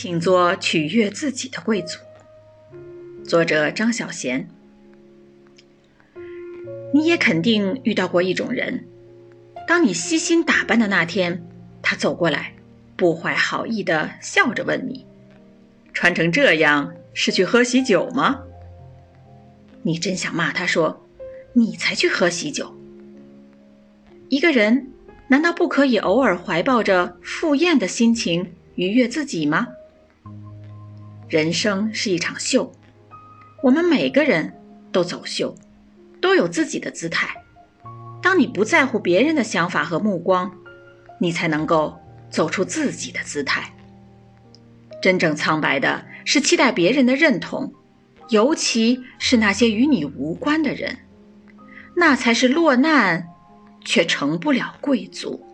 请做取悦自己的贵族。作者张小娴。你也肯定遇到过一种人，当你悉心打扮的那天，他走过来，不怀好意的笑着问你：“穿成这样是去喝喜酒吗？”你真想骂他说：“你才去喝喜酒。”一个人难道不可以偶尔怀抱着赴宴的心情愉悦自己吗？人生是一场秀，我们每个人都走秀，都有自己的姿态。当你不在乎别人的想法和目光，你才能够走出自己的姿态。真正苍白的是期待别人的认同，尤其是那些与你无关的人，那才是落难，却成不了贵族。